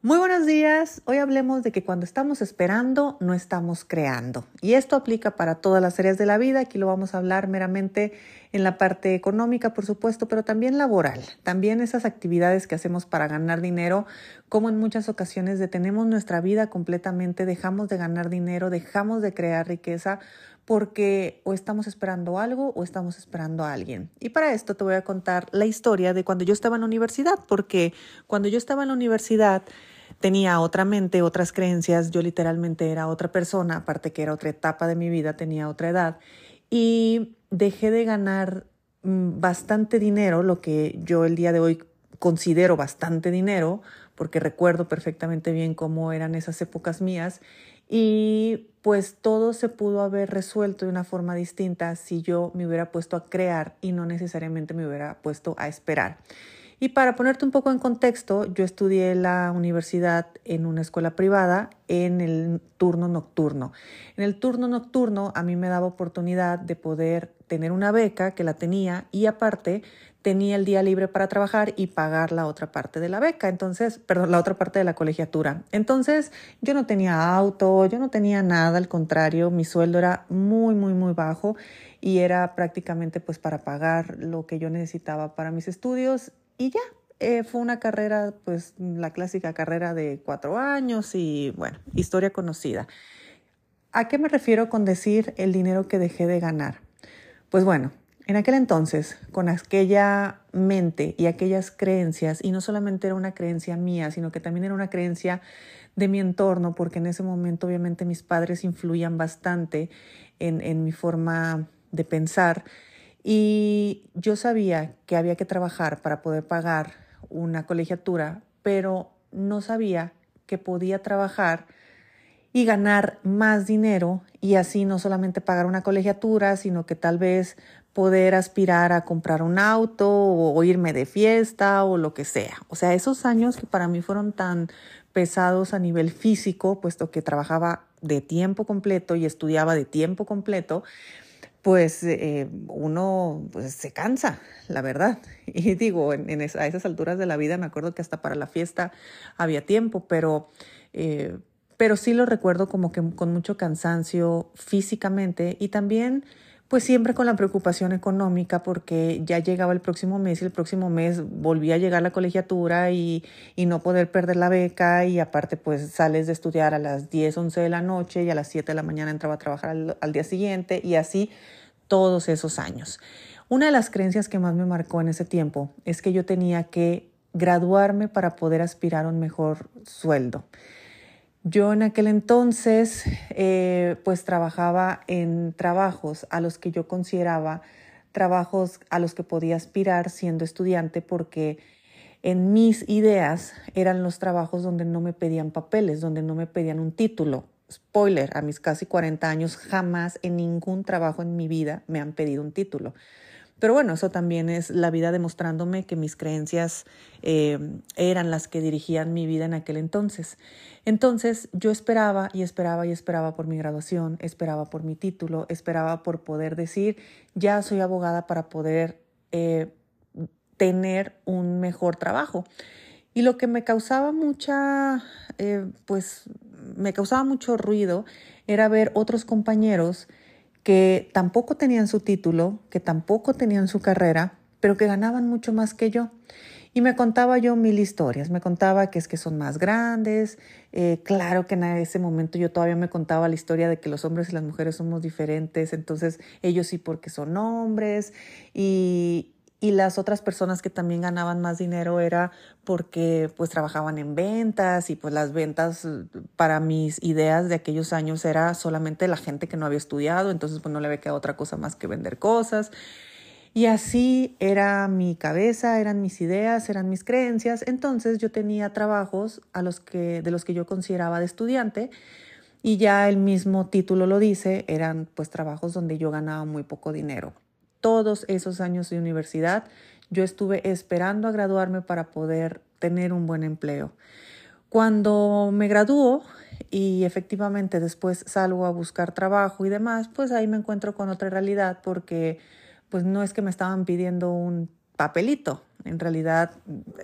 Muy buenos días. Hoy hablemos de que cuando estamos esperando, no estamos creando. Y esto aplica para todas las áreas de la vida. Aquí lo vamos a hablar meramente en la parte económica, por supuesto, pero también laboral. También esas actividades que hacemos para ganar dinero, como en muchas ocasiones detenemos nuestra vida completamente, dejamos de ganar dinero, dejamos de crear riqueza porque o estamos esperando algo o estamos esperando a alguien. Y para esto te voy a contar la historia de cuando yo estaba en la universidad, porque cuando yo estaba en la universidad, tenía otra mente, otras creencias, yo literalmente era otra persona, aparte que era otra etapa de mi vida, tenía otra edad, y dejé de ganar mm, bastante dinero, lo que yo el día de hoy considero bastante dinero, porque recuerdo perfectamente bien cómo eran esas épocas mías, y pues todo se pudo haber resuelto de una forma distinta si yo me hubiera puesto a crear y no necesariamente me hubiera puesto a esperar. Y para ponerte un poco en contexto, yo estudié la universidad en una escuela privada en el turno nocturno. En el turno nocturno a mí me daba oportunidad de poder tener una beca que la tenía y aparte tenía el día libre para trabajar y pagar la otra parte de la beca, entonces, perdón, la otra parte de la colegiatura. Entonces, yo no tenía auto, yo no tenía nada, al contrario, mi sueldo era muy, muy, muy bajo y era prácticamente pues para pagar lo que yo necesitaba para mis estudios y ya. Eh, fue una carrera, pues la clásica carrera de cuatro años y bueno, historia conocida. ¿A qué me refiero con decir el dinero que dejé de ganar? Pues bueno, en aquel entonces, con aquella mente y aquellas creencias, y no solamente era una creencia mía, sino que también era una creencia de mi entorno, porque en ese momento obviamente mis padres influían bastante en, en mi forma de pensar, y yo sabía que había que trabajar para poder pagar una colegiatura, pero no sabía que podía trabajar y ganar más dinero y así no solamente pagar una colegiatura, sino que tal vez poder aspirar a comprar un auto o, irme de fiesta o lo que sea. O sea, esos años que para mí fueron tan pesados a nivel físico, puesto que trabajaba de tiempo completo y estudiaba de tiempo completo, pues eh, uno pues, se cansa, la verdad. Y digo, en, a esas alturas de la vida me acuerdo que hasta para la fiesta había tiempo, pero, eh, pero sí lo recuerdo como que con mucho cansancio físicamente y también pues siempre con la preocupación económica porque ya llegaba el próximo mes y el próximo mes volvía a llegar la colegiatura y, y, no poder perder la beca y aparte pues sales de estudiar a las 10, 11 de la noche y a las 7 de la mañana entraba a trabajar al, al día siguiente y así todos esos años. Una de las creencias que más me marcó en ese tiempo es que yo tenía que graduarme para poder aspirar a un mejor sueldo. Yo en aquel entonces eh, pues trabajaba en trabajos a los que yo consideraba trabajos a los que podía aspirar siendo estudiante porque en mis ideas eran los trabajos donde no me pedían papeles, donde no me pedían un título. Spoiler, a mis casi 40 años jamás en ningún trabajo en mi vida me han pedido un título. Pero bueno, eso también es la vida demostrándome que mis creencias eh, eran las que dirigían mi vida en aquel entonces. Entonces yo esperaba y esperaba y esperaba por mi graduación, esperaba por mi título, esperaba por poder decir, ya soy abogada para poder eh, tener un mejor trabajo. Y lo que me causaba mucha, eh, pues me causaba mucho ruido era ver otros compañeros que tampoco tenían su título, que tampoco tenían su carrera, pero que ganaban mucho más que yo. Y me contaba yo mil historias, me contaba que es que son más grandes, eh, claro que en ese momento yo todavía me contaba la historia de que los hombres y las mujeres somos diferentes, entonces ellos sí porque son hombres y, y las otras personas que también ganaban más dinero era porque pues trabajaban en ventas y pues las ventas para mis ideas de aquellos años era solamente la gente que no había estudiado, entonces pues no le había quedado otra cosa más que vender cosas. Y así era mi cabeza, eran mis ideas, eran mis creencias. Entonces yo tenía trabajos a los que, de los que yo consideraba de estudiante y ya el mismo título lo dice, eran pues trabajos donde yo ganaba muy poco dinero todos esos años de universidad, yo estuve esperando a graduarme para poder tener un buen empleo. Cuando me graduó y efectivamente después salgo a buscar trabajo y demás, pues ahí me encuentro con otra realidad porque pues no es que me estaban pidiendo un papelito, en realidad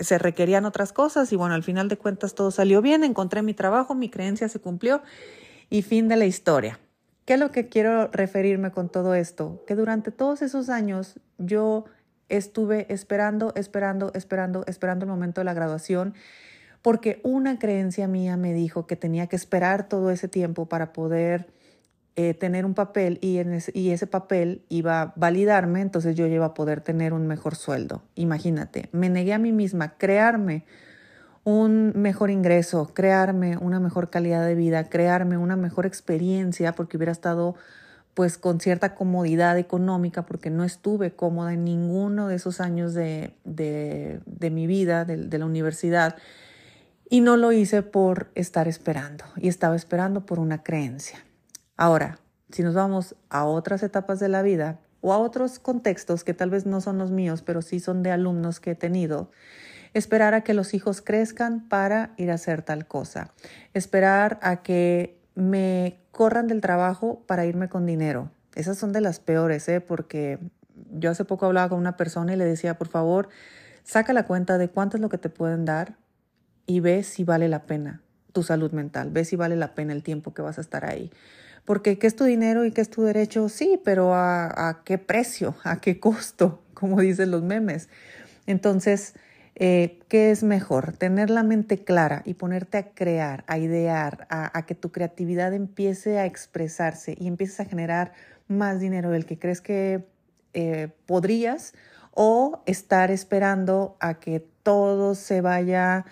se requerían otras cosas y bueno, al final de cuentas todo salió bien, encontré mi trabajo, mi creencia se cumplió y fin de la historia. ¿Qué es lo que quiero referirme con todo esto? Que durante todos esos años yo estuve esperando, esperando, esperando, esperando el momento de la graduación porque una creencia mía me dijo que tenía que esperar todo ese tiempo para poder eh, tener un papel y, ese, y ese papel iba a validarme, entonces yo iba a poder tener un mejor sueldo. Imagínate, me negué a mí misma crearme un mejor ingreso, crearme una mejor calidad de vida, crearme una mejor experiencia, porque hubiera estado pues con cierta comodidad económica, porque no estuve cómoda en ninguno de esos años de, de, mi vida, de la universidad. Y no lo hice por estar esperando, y estaba esperando por una creencia. Ahora, si nos vamos a otras etapas de la vida o a otros contextos que tal vez no son los míos, pero sí son de alumnos que he tenido, esperar a que los hijos crezcan para ir a hacer tal cosa, esperar a que me corran del trabajo para irme con dinero. Esas son de las peores, ¿eh? porque yo hace poco hablaba con una persona y le decía, por favor, saca la cuenta de cuánto es lo que te pueden dar y ve si vale la pena tu salud mental, ve si vale la pena el tiempo que vas a estar ahí. Porque ¿qué es tu dinero y qué es tu derecho? Sí, pero ¿a, a qué precio? ¿A qué costo? Como dicen los memes. Entonces, eh, ¿qué es mejor? Tener la mente clara y ponerte a crear, a idear, a, que tu creatividad empiece a expresarse y empieces a generar más dinero del que crees que eh, podrías o estar esperando a que todo se vaya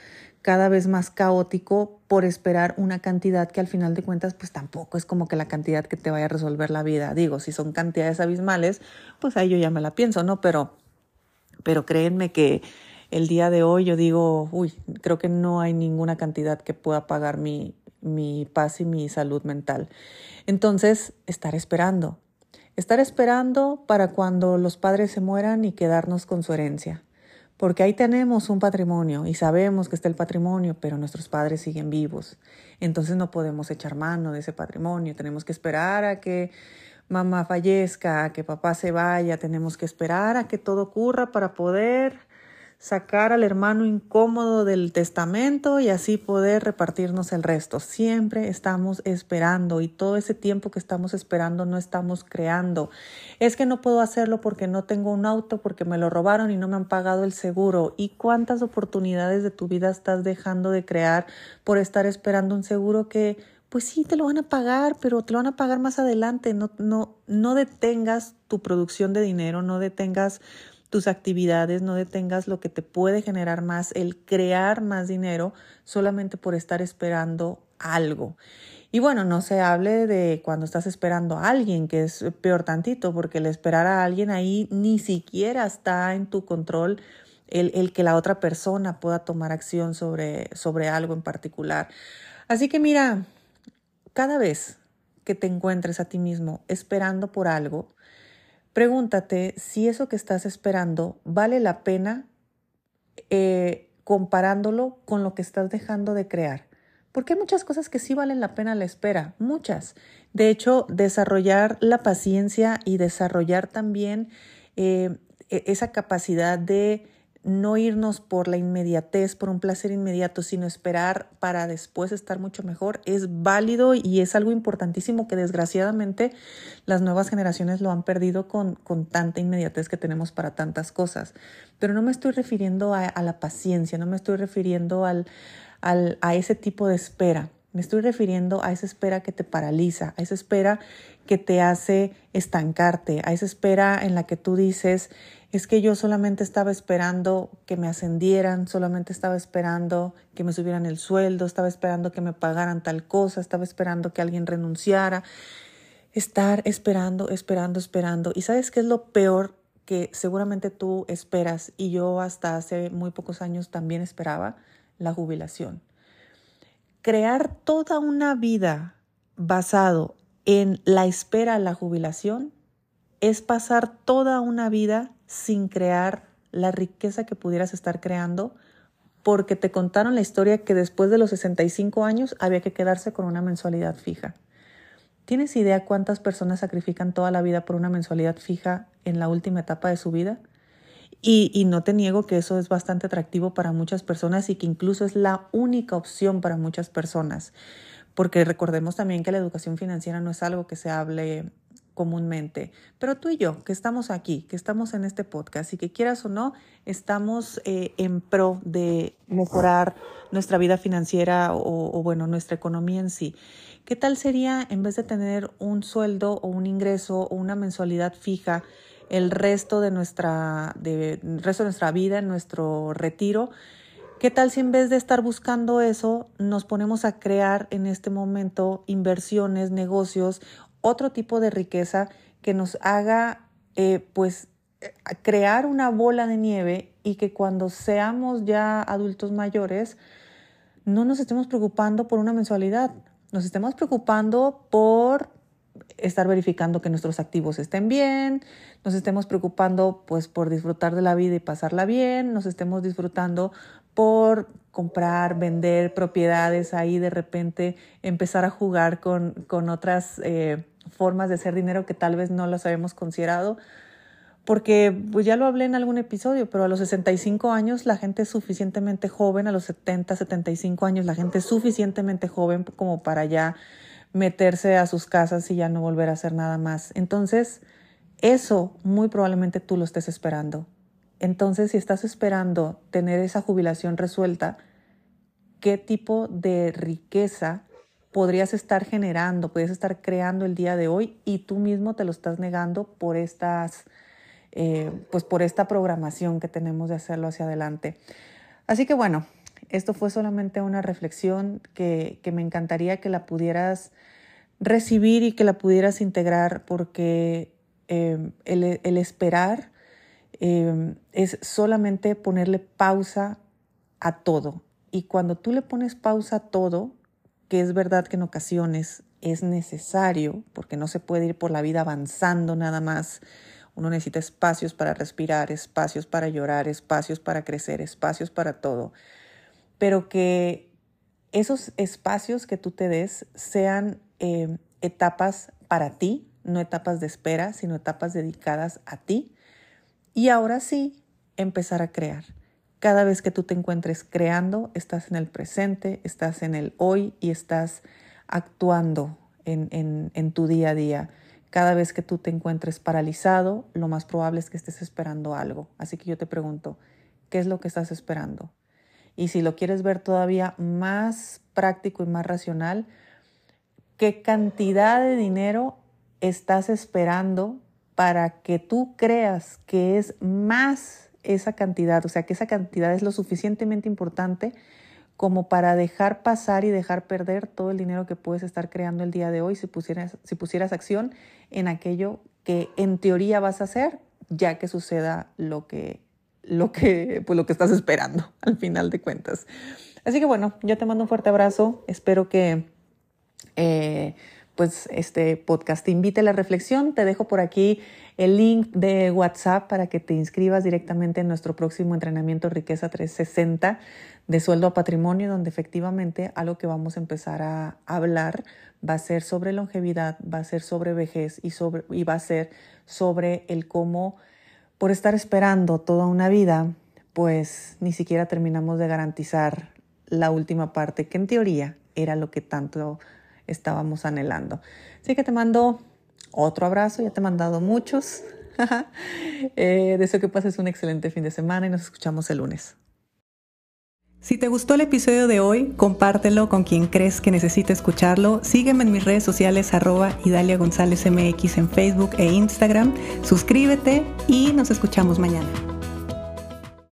cada vez más caótico por esperar una cantidad que al final de cuentas pues tampoco es como que la cantidad que te vaya a resolver la vida. Digo, si son cantidades abismales, pues ahí yo ya me la pienso, ¿no? Pero, pero créanme que el día de hoy yo digo, uy, creo que no hay ninguna cantidad que pueda pagar mi, mi paz y mi salud mental. Entonces, estar esperando. Estar esperando para cuando los padres se mueran y quedarnos con su herencia porque ahí tenemos un patrimonio y sabemos que está el patrimonio, pero nuestros padres siguen vivos. Entonces no podemos echar mano de ese patrimonio, tenemos que esperar a que mamá fallezca, a que papá se vaya, tenemos que esperar a que todo ocurra para poder sacar al hermano incómodo del testamento y así poder repartirnos el resto. Siempre estamos esperando y todo ese tiempo que estamos esperando no estamos creando. Es que no puedo hacerlo porque no tengo un auto, porque me lo robaron y no me han pagado el seguro. ¿Y cuántas oportunidades de tu vida estás dejando de crear por estar esperando un seguro que pues sí, te lo van a pagar, pero te lo van a pagar más adelante. No, no, no detengas tu producción de dinero, no detengas tus actividades, no detengas lo que te puede generar más, el crear más dinero solamente por estar esperando algo. Y bueno, no se hable de cuando estás esperando a alguien, que es peor tantito, porque el esperar a alguien ahí ni siquiera está en tu control el, el que la otra persona pueda tomar acción sobre, sobre algo en particular. Así que mira, cada vez que te encuentres a ti mismo esperando por algo, Pregúntate si eso que estás esperando vale la pena eh, comparándolo con lo que estás dejando de crear. Porque hay muchas cosas que sí valen la pena la espera, muchas. De hecho, desarrollar la paciencia y desarrollar también eh, e-, esa capacidad de no irnos por la inmediatez, por un placer inmediato, sino esperar para después estar mucho mejor, es válido y es algo importantísimo que desgraciadamente las nuevas generaciones lo han perdido con, con tanta inmediatez que tenemos para tantas cosas. Pero no me estoy refiriendo a, la paciencia, no me estoy refiriendo al, al, a ese tipo de espera. Me estoy refiriendo a esa espera que te paraliza, a esa espera que te hace estancarte, a esa espera en la que tú dices, es que yo solamente estaba esperando que me ascendieran, solamente estaba esperando que me subieran el sueldo, estaba esperando que me pagaran tal cosa, estaba esperando que alguien renunciara. Estar esperando, esperando, esperando. ¿Y sabes qué es lo peor que seguramente tú esperas y yo hasta hace muy pocos años también esperaba? La jubilación. Crear toda una vida basado en la espera a la jubilación es pasar toda una vida sin crear la riqueza que pudieras estar creando porque te contaron la historia que después de los 65 años había que quedarse con una mensualidad fija. ¿Tienes idea cuántas personas sacrifican toda la vida por una mensualidad fija en la última etapa de su vida? Y, no te niego que eso es bastante atractivo para muchas personas y que incluso es la única opción para muchas personas, porque recordemos también que la educación financiera no es algo que se hable comúnmente. Pero tú y yo, que estamos aquí, que estamos en este podcast y que quieras o no, estamos eh, en pro de mejorar nuestra vida financiera o, bueno, nuestra economía en sí. ¿Qué tal sería en vez de tener un sueldo o un ingreso o una mensualidad fija el resto de nuestra, de, el resto de nuestra vida, nuestro retiro? ¿Qué tal si en vez de estar buscando eso, nos ponemos a crear en este momento inversiones, negocios otro tipo de riqueza que nos haga eh, pues crear una bola de nieve y que cuando seamos ya adultos mayores no nos estemos preocupando por una mensualidad, nos estemos preocupando por estar verificando que nuestros activos estén bien, nos estemos preocupando pues por disfrutar de la vida y pasarla bien, nos estemos disfrutando por comprar, vender propiedades, ahí de repente empezar a jugar con, con otras eh, formas de hacer dinero que tal vez no las habíamos considerado. Porque pues ya lo hablé en algún episodio, pero a los 65 años la gente es suficientemente joven, a los 70, 75 años la gente es suficientemente joven como para ya meterse a sus casas y ya no volver a hacer nada más. Entonces, eso muy probablemente tú lo estés esperando. Entonces, si estás esperando tener esa jubilación resuelta, ¿qué tipo de riqueza podrías estar generando, podrías estar creando el día de hoy y tú mismo te lo estás negando por estas, eh, pues por esta programación que tenemos de hacerlo hacia adelante. Así que bueno, esto fue solamente una reflexión que, me encantaría que la pudieras recibir y que la pudieras integrar porque eh, el, esperar eh, es solamente ponerle pausa a todo. Y cuando tú le pones pausa a todo, que es verdad que en ocasiones es necesario, porque no se puede ir por la vida avanzando nada más. Uno necesita espacios para respirar, espacios para llorar, espacios para crecer, espacios para todo. Pero que esos espacios que tú te des sean eh, etapas para ti, no etapas de espera, sino etapas dedicadas a ti. Y ahora sí, empezar a crear. Cada vez que tú te encuentres creando, estás en el presente, estás en el hoy y estás actuando en, tu día a día. Cada vez que tú te encuentres paralizado, lo más probable es que estés esperando algo. Así que yo te pregunto, ¿qué es lo que estás esperando? Y si lo quieres ver todavía más práctico y más racional, ¿qué cantidad de dinero estás esperando para que tú creas que es más esa cantidad, o sea, que esa cantidad es lo suficientemente importante como para dejar pasar y dejar perder todo el dinero que puedes estar creando el día de hoy si pusieras, si pusieras acción en aquello que en teoría vas a hacer, ya que suceda lo que, lo que, pues lo que estás esperando al final de cuentas. Así que bueno, yo te mando un fuerte abrazo, espero que... Eh, pues este podcast te invite a la reflexión. Te dejo por aquí el link de WhatsApp para que te inscribas directamente en nuestro próximo entrenamiento Riqueza 360 de sueldo a patrimonio, donde efectivamente algo que vamos a empezar a hablar va a ser sobre longevidad, va a ser sobre vejez y, sobre, y va a ser sobre el cómo por estar esperando toda una vida, pues ni siquiera terminamos de garantizar la última parte, que en teoría era lo que tanto estábamos anhelando. Así que te mando otro abrazo, ya te he mandado muchos. eh, deseo que pases un excelente fin de semana y nos escuchamos el lunes. Si te gustó el episodio de hoy, compártelo con quien crees que necesite escucharlo. Sígueme en mis redes sociales arroba Idalia González MX en Facebook e Instagram. Suscríbete y nos escuchamos mañana.